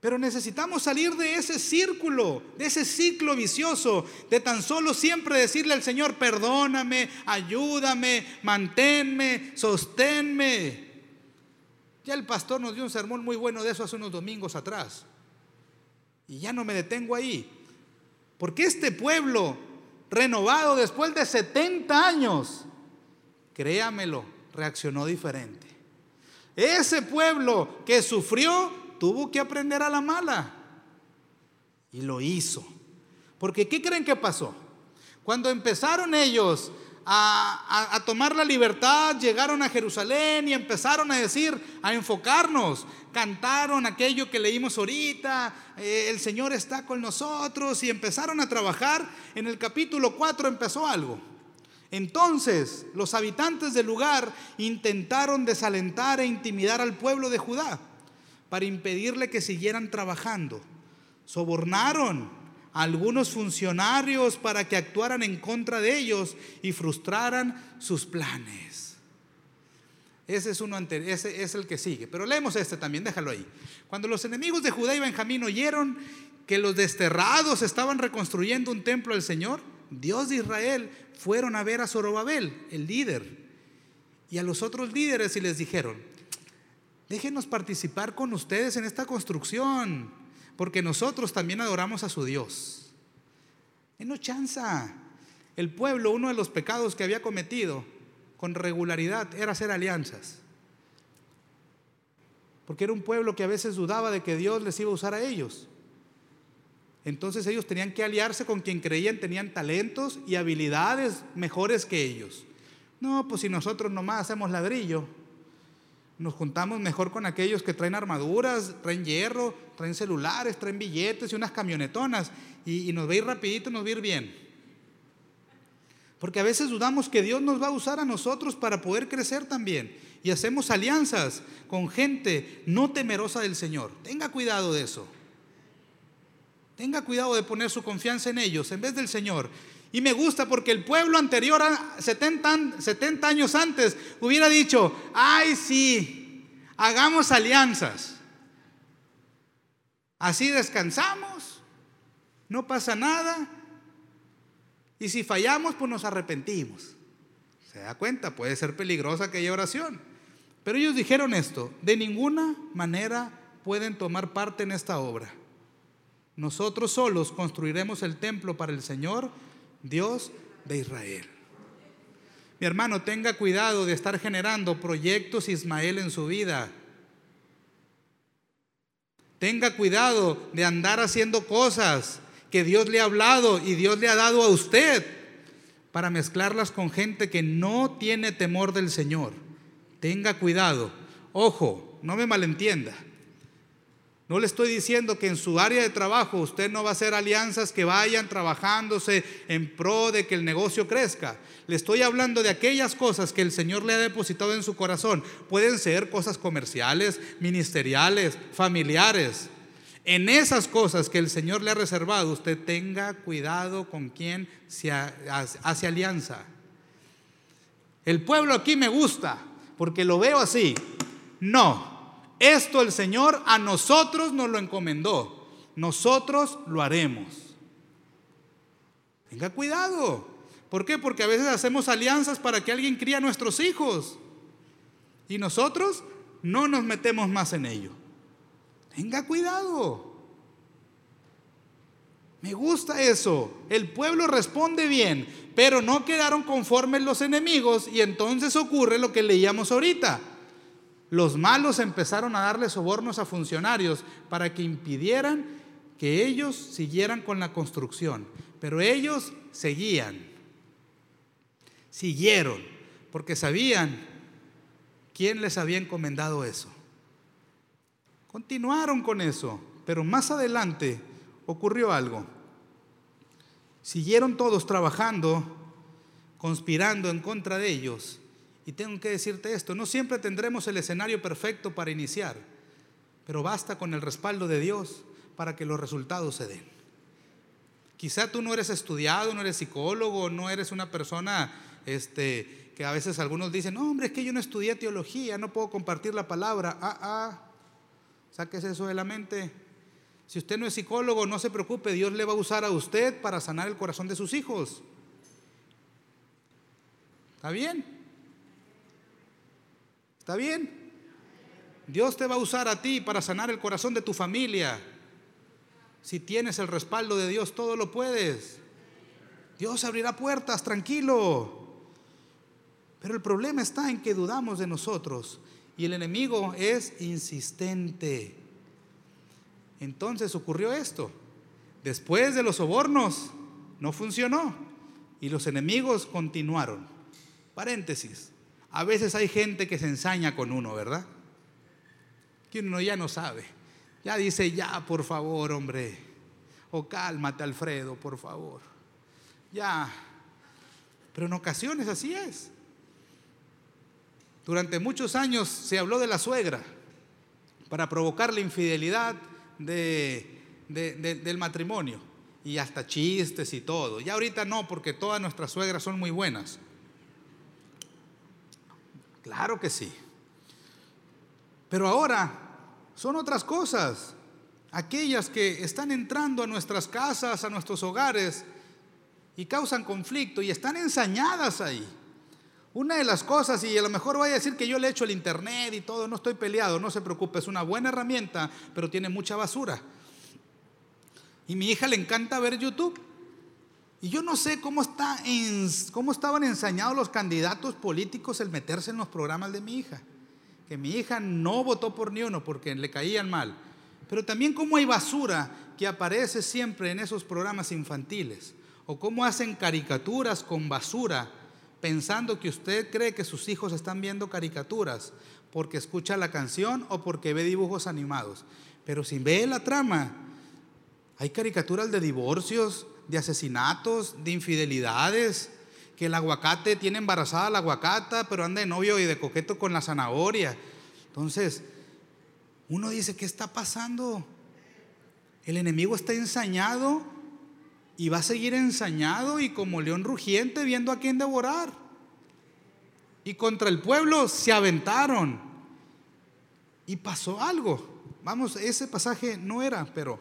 Pero necesitamos salir de ese círculo, de ese ciclo vicioso, de tan solo siempre decirle al Señor, perdóname, ayúdame, manténme, sosténme. Ya el pastor nos dio un sermón muy bueno de eso hace unos domingos atrás. Y ya no me detengo ahí. Porque este pueblo renovado después de 70 años, créamelo, reaccionó diferente. Ese pueblo que sufrió tuvo que aprender a la mala. Y lo hizo. Porque ¿qué creen que pasó? Cuando empezaron ellos a, tomar la libertad, llegaron a Jerusalén y empezaron a decir, a enfocarnos. Cantaron aquello que leímos ahorita, eh, el Señor está con nosotros y empezaron a trabajar. En el capítulo 4 empezó algo. Entonces los habitantes del lugar intentaron desalentar e intimidar al pueblo de Judá para impedirle que siguieran trabajando. Sobornaron a algunos funcionarios para que actuaran en contra de ellos y frustraran sus planes. Ese es uno ese es el que sigue. Pero leemos este también, déjalo ahí. Cuando los enemigos de Judá y Benjamín oyeron que los desterrados estaban reconstruyendo un templo al Señor, Dios de Israel, fueron a ver a Zorobabel, el líder, y a los otros líderes y les dijeron, Déjenos participar con ustedes en esta construcción, porque nosotros también adoramos a su Dios. no chanza. El pueblo, uno de los pecados que había cometido con regularidad era hacer alianzas. Porque era un pueblo que a veces dudaba de que Dios les iba a usar a ellos. Entonces ellos tenían que aliarse con quien creían tenían talentos y habilidades mejores que ellos. No, pues si nosotros nomás hacemos ladrillo, nos juntamos mejor con aquellos que traen armaduras, traen hierro, traen celulares, traen billetes y unas camionetonas. Y, nos va a ir rapidito, nos va a ir bien. Porque a veces dudamos que Dios nos va a usar a nosotros para poder crecer también. Y hacemos alianzas con gente no temerosa del Señor. Tenga cuidado de eso. Tenga cuidado de poner su confianza en ellos en vez del Señor. Y me gusta porque el pueblo anterior, 70, 70 años antes, hubiera dicho, ay sí, hagamos alianzas. Así descansamos, no pasa nada, y si fallamos, pues nos arrepentimos. ¿Se da cuenta? Puede ser peligrosa aquella oración. Pero ellos dijeron esto, de ninguna manera pueden tomar parte en esta obra. Nosotros solos construiremos el templo para el Señor, Dios de Israel. Mi hermano, tenga cuidado de estar generando proyectos Ismael en su vida. Tenga cuidado de andar haciendo cosas que Dios le ha hablado y Dios le ha dado a usted para mezclarlas con gente que no tiene temor del Señor. Tenga cuidado. Ojo, no me malentienda. No le estoy diciendo que en su área de trabajo usted no va a hacer alianzas que vayan trabajándose en pro de que el negocio crezca. Le estoy hablando de aquellas cosas que el Señor le ha depositado en su corazón. Pueden ser cosas comerciales, ministeriales, familiares. En esas cosas que el Señor le ha reservado, usted tenga cuidado con quien se hace alianza. El pueblo aquí me gusta porque lo veo así. No, esto el Señor a nosotros nos lo encomendó. Nosotros lo haremos. Tenga cuidado. ¿Por qué? Porque a veces hacemos alianzas para que alguien cría a nuestros hijos. Y nosotros no nos metemos más en ello. Tenga cuidado. Me gusta eso. El pueblo responde bien, pero no quedaron conformes los enemigos y entonces ocurre lo que leíamos ahorita. Los malos empezaron a darle sobornos a funcionarios para que impidieran que ellos siguieran con la construcción. Pero ellos seguían. Siguieron, porque sabían quién les había encomendado eso. Continuaron con eso, pero más adelante ocurrió algo. Siguieron todos trabajando, conspirando en contra de ellos. Y tengo que decirte esto, no siempre tendremos el escenario perfecto para iniciar, pero basta con el respaldo de Dios para que los resultados se den. Quizá tú no eres estudiado, no eres psicólogo, no eres una persona este, que a veces algunos dicen, no, hombre, es que yo no estudié teología, no puedo compartir la palabra. Ah, ah, Sáquese eso de la mente. Si usted no es psicólogo, no se preocupe, Dios le va a usar a usted para sanar el corazón de sus hijos. ¿Está bien? ¿Está bien? Dios te va a usar a ti para sanar el corazón de tu familia. Si tienes el respaldo de Dios, todo lo puedes. Dios abrirá puertas, tranquilo. Pero el problema está en que dudamos de nosotros y el enemigo es insistente. Entonces ocurrió esto. Después de los sobornos, no funcionó. Y los enemigos continuaron. Paréntesis. A veces hay gente que se ensaña con uno, ¿verdad? Que uno ya no sabe. Ya dice, ya, por favor, hombre. O cálmate, Alfredo, por favor. Ya. Pero en ocasiones así es. Durante muchos años se habló de la suegra para provocar la infidelidad del matrimonio y hasta chistes y todo. Y ahorita no, porque todas nuestras suegras son muy buenas. Claro que sí. Pero ahora son otras cosas. Aquellas que están entrando a nuestras casas, a nuestros hogares y causan conflicto y están ensañadas ahí. Una de las cosas, y a lo mejor voy a decir que yo le echo el internet y todo, no estoy peleado, no se preocupe, es una buena herramienta, pero tiene mucha basura. Y mi hija le encanta ver YouTube. Y yo no sé cómo, estaban ensañados los candidatos políticos el meterse en los programas de mi hija. Que mi hija no votó por ni uno porque le caían mal. Pero también cómo hay basura que aparece siempre en esos programas infantiles. O cómo hacen caricaturas con basura pensando que usted cree que sus hijos están viendo caricaturas porque escucha la canción o porque ve dibujos animados. Pero si ve la trama, hay caricaturas de divorcios, de asesinatos, de infidelidades. que el aguacate tiene embarazada la aguacata, pero anda de novio y de coqueto con la zanahoria. Entonces, uno dice, ¿qué está pasando? El enemigo está ensañado y va a seguir ensañado y como león rugiente viendo a quién devorar. Y contra el pueblo se aventaron. Y pasó algo. Vamos, ese pasaje no era, pero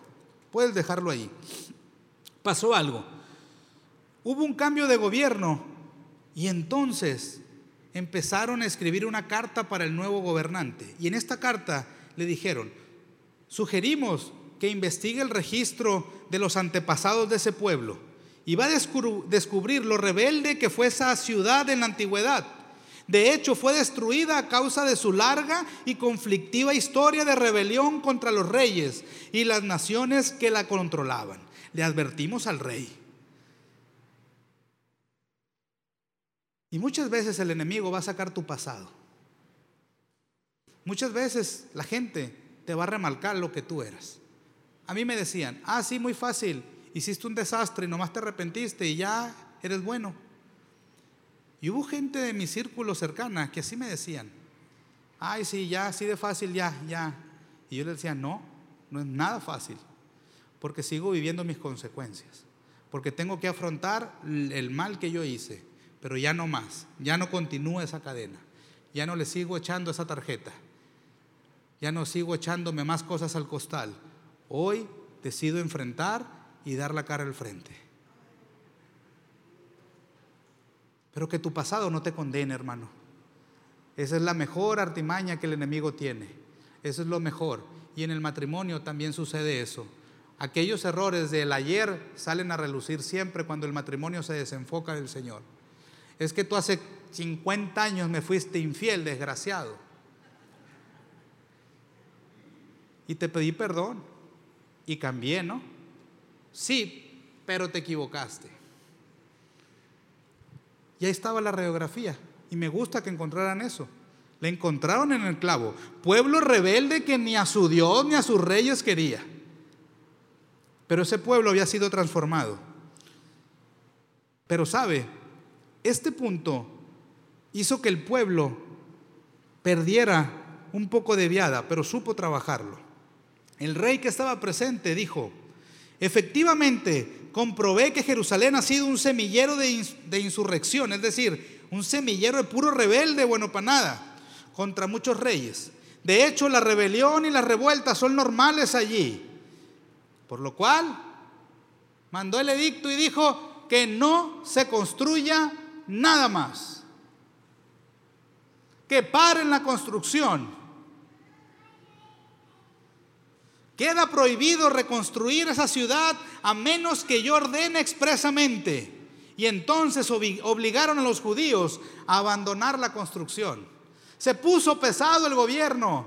puedes dejarlo ahí. Pasó algo. Hubo un cambio de gobierno y entonces empezaron a escribir una carta para el nuevo gobernante. Y en esta carta le dijeron, sugerimos que investigue el registro de los antepasados de ese pueblo y va a descubrir lo rebelde que fue esa ciudad en la antigüedad. De hecho, fue destruida a causa de su larga y conflictiva historia de rebelión contra los reyes y las naciones que la controlaban. Le advertimos al rey. Y muchas veces el enemigo va a sacar tu pasado. Muchas veces la gente te va a remarcar lo que tú eras. A mí me decían, ah, sí, muy fácil, hiciste un desastre y nomás te arrepentiste y ya eres bueno. Y hubo gente de mi círculo cercana que así me decían, ay, sí, ya, así de fácil, ya, ya. Y yo les decía, no, no es nada fácil, porque sigo viviendo mis consecuencias, porque tengo que afrontar el mal que yo hice, pero ya no más, ya no continúa esa cadena, ya no le sigo echando esa tarjeta, ya no sigo echándome más cosas al costal, Hoy decido enfrentar y dar la cara al frente. Pero que tu pasado no te condene, hermano. Esa es la mejor artimaña que el enemigo tiene. Eso es lo mejor. Y en el matrimonio también sucede eso. Aquellos errores del ayer salen a relucir siempre cuando el matrimonio se desenfoca del Señor. Es que tú hace 50 años me fuiste infiel, desgraciado. Y te pedí perdón y cambié, ¿no? Sí, pero te equivocaste. Y ahí estaba la radiografía. Y me gusta que encontraran eso. Le encontraron en el clavo. Pueblo rebelde que ni a su Dios ni a sus reyes quería. Pero ese pueblo había sido transformado. Pero sabe, este punto hizo que el pueblo perdiera un poco de viada, pero supo trabajarlo. El rey que estaba presente dijo, efectivamente, comprobé que Jerusalén ha sido un semillero de, insurrección, es decir, un semillero de puro rebelde, bueno para nada, contra muchos reyes. De hecho, la rebelión y las revueltas son normales allí. Por lo cual, mandó el edicto y dijo que no se construya nada más. Que paren la construcción Queda prohibido reconstruir esa ciudad a menos que yo ordene expresamente. Y entonces obligaron a los judíos a abandonar la construcción. Se puso pesado el gobierno,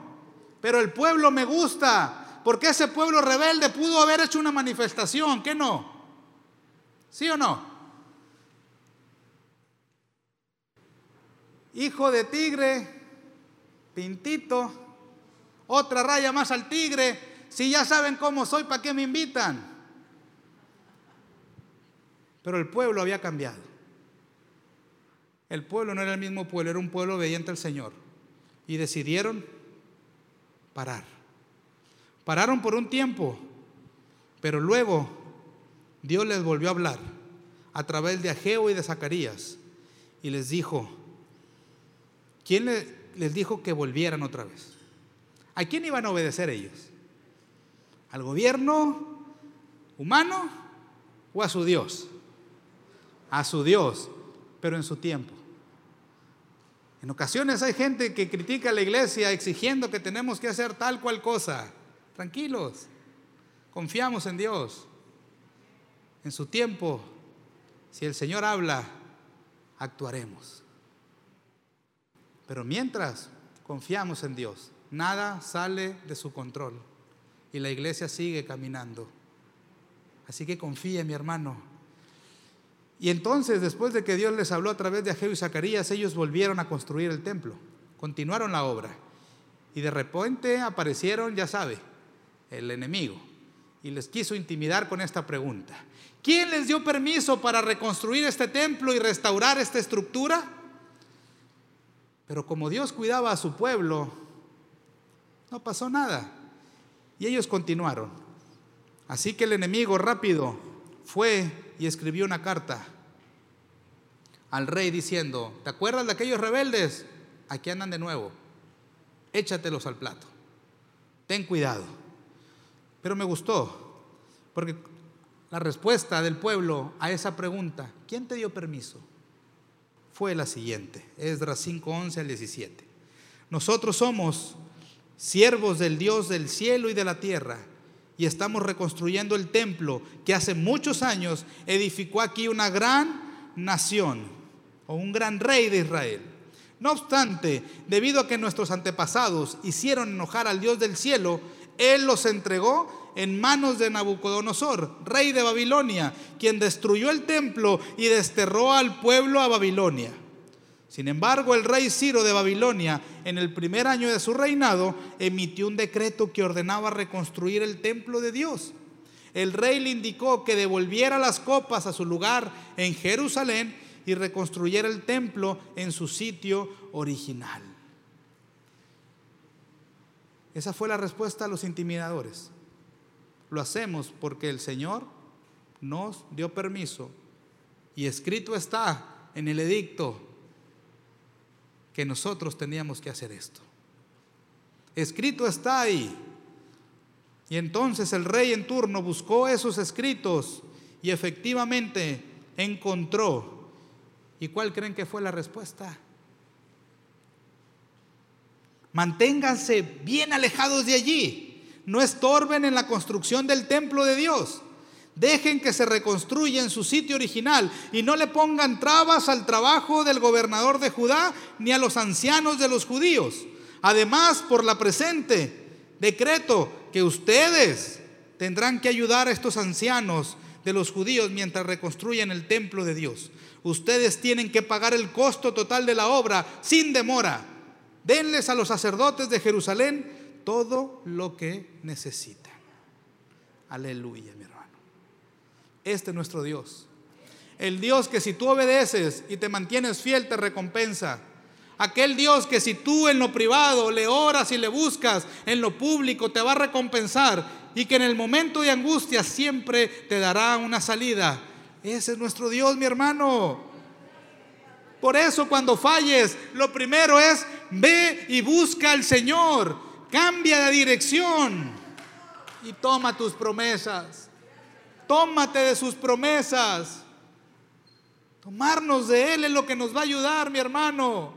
pero el pueblo me gusta, porque ese pueblo rebelde pudo haber hecho una manifestación, ¿qué no? ¿Sí o no? Hijo de tigre, pintito, otra raya más al tigre, si ya saben cómo soy, ¿para qué me invitan? Pero el pueblo había cambiado. El pueblo no era el mismo pueblo, era un pueblo obediente al Señor. Y decidieron parar. Pararon por un tiempo, pero luego Dios les volvió a hablar a través de Ageo y de Zacarías y les dijo, ¿quién les dijo que volvieran otra vez? ¿A quién iban a obedecer ellos? ¿Al gobierno humano o a su Dios? A su Dios, pero en su tiempo. En ocasiones hay gente que critica a la iglesia exigiendo que tenemos que hacer tal cual cosa. Tranquilos, confiamos en Dios. En su tiempo, si el Señor habla, actuaremos. Pero mientras confiamos en Dios, nada sale de su control y la iglesia sigue caminando. Así que confíe, mi hermano. Y entonces, después de que Dios les habló a través de Ageo y Zacarías, ellos volvieron a construir el templo, continuaron la obra. Y de repente aparecieron, ya sabe, el enemigo. y les quiso intimidar con esta pregunta. ¿Quién les dio permiso para reconstruir este templo y restaurar esta estructura? Pero como Dios cuidaba a su pueblo, no pasó nada. Y ellos continuaron. Así que el enemigo rápido fue y escribió una carta al rey diciendo, ¿te acuerdas de aquellos rebeldes? Aquí andan de nuevo. Échatelos al plato. Ten cuidado. Pero me gustó, porque la respuesta del pueblo a esa pregunta, ¿quién te dio permiso? Fue la siguiente, Esdras 5, 11 al 17. Nosotros somos siervos del Dios del cielo y de la tierra y estamos reconstruyendo el templo que hace muchos años edificó aquí una gran nación o un gran rey de Israel. No obstante, debido a que nuestros antepasados hicieron enojar al Dios del cielo, Él los entregó en manos de Nabucodonosor, rey de Babilonia, quien destruyó el templo y desterró al pueblo a Babilonia. Sin embargo, el rey Ciro de Babilonia, en el primer año de su reinado, emitió un decreto que ordenaba reconstruir el templo de Dios. El rey le indicó que devolviera las copas a su lugar en Jerusalén y reconstruyera el templo en su sitio original. Esa fue la respuesta a los intimidadores. Lo hacemos porque el Señor nos dio permiso y escrito está en el edicto que nosotros teníamos que hacer esto. Escrito está ahí. Y entonces el rey en turno buscó esos escritos y efectivamente encontró. ¿Y cuál creen que fue la respuesta? Manténganse bien alejados de allí no estorben en la construcción del templo de Dios. Dejen que se reconstruya en su sitio original y no le pongan trabas al trabajo del gobernador de Judá ni a los ancianos de los judíos. Además, por la presente decreto que ustedes tendrán que ayudar a estos ancianos de los judíos mientras reconstruyen el templo de Dios. Ustedes tienen que pagar el costo total de la obra sin demora. Denles a los sacerdotes de Jerusalén todo lo que necesitan. Aleluya, mi hermano. Este es nuestro Dios. El Dios que si tú obedeces y te mantienes fiel te recompensa. Aquel Dios que si tú en lo privado le oras y le buscas, en lo público te va a recompensar y que en el momento de angustia siempre te dará una salida. Ese es nuestro Dios, mi hermano. Por eso cuando falles, lo primero es ve y busca al Señor. Cambia de dirección y toma tus promesas. Tómate de sus promesas. Tomarnos de Él es lo que nos va a ayudar, mi hermano.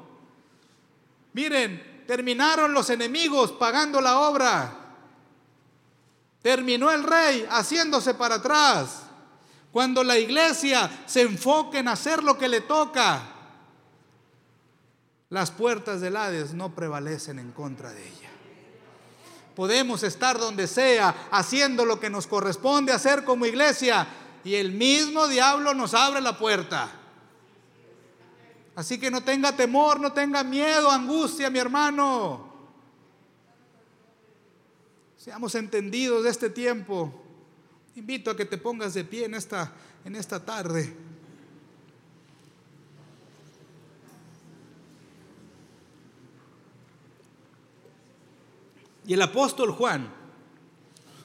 Miren, terminaron los enemigos pagando la obra. Terminó el rey haciéndose para atrás. Cuando la iglesia se enfoque en hacer lo que le toca, las puertas del Hades no prevalecen en contra de ella. Podemos estar donde sea, haciendo lo que nos corresponde hacer como iglesia, y el mismo diablo nos abre la puerta. Así que no tenga temor, no tenga miedo, angustia, mi hermano. Seamos entendidos de este tiempo. Invito a que te pongas de pie en esta, en esta tarde. Y el apóstol Juan,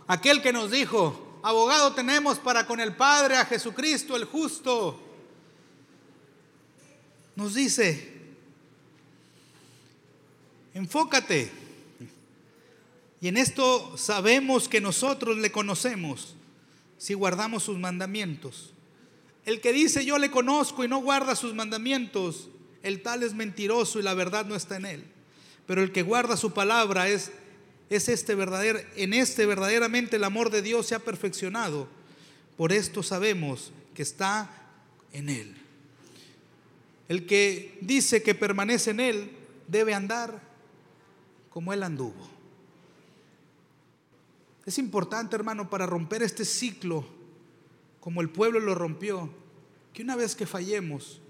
aquel que nos dijo, abogado tenemos para con el Padre a Jesucristo el justo, nos dice, enfócate. Y en esto sabemos que nosotros le conocemos si guardamos sus mandamientos. El que dice yo le conozco y no guarda sus mandamientos, el tal es mentiroso y la verdad no está en él. Pero el que guarda su palabra es es este verdadero, en este verdaderamente el amor de Dios se ha perfeccionado. Por esto sabemos que está en Él. El que dice que permanece en Él debe andar como Él anduvo. Es importante, hermano, para romper este ciclo, como el pueblo lo rompió, que una vez que fallemos,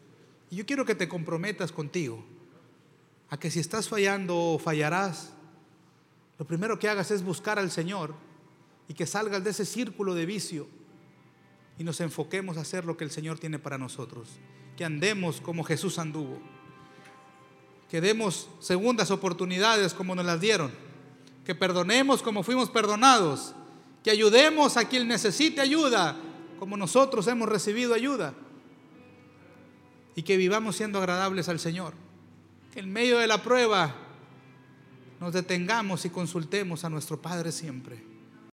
y yo quiero que te comprometas contigo, a que si estás fallando o fallarás, lo primero que hagas es buscar al Señor y que salgas de ese círculo de vicio y nos enfoquemos a hacer lo que el Señor tiene para nosotros. Que andemos como Jesús anduvo. Que demos segundas oportunidades como nos las dieron. Que perdonemos como fuimos perdonados. Que ayudemos a quien necesite ayuda como nosotros hemos recibido ayuda. Y que vivamos siendo agradables al Señor. Que en medio de la prueba nos detengamos y consultemos a nuestro Padre siempre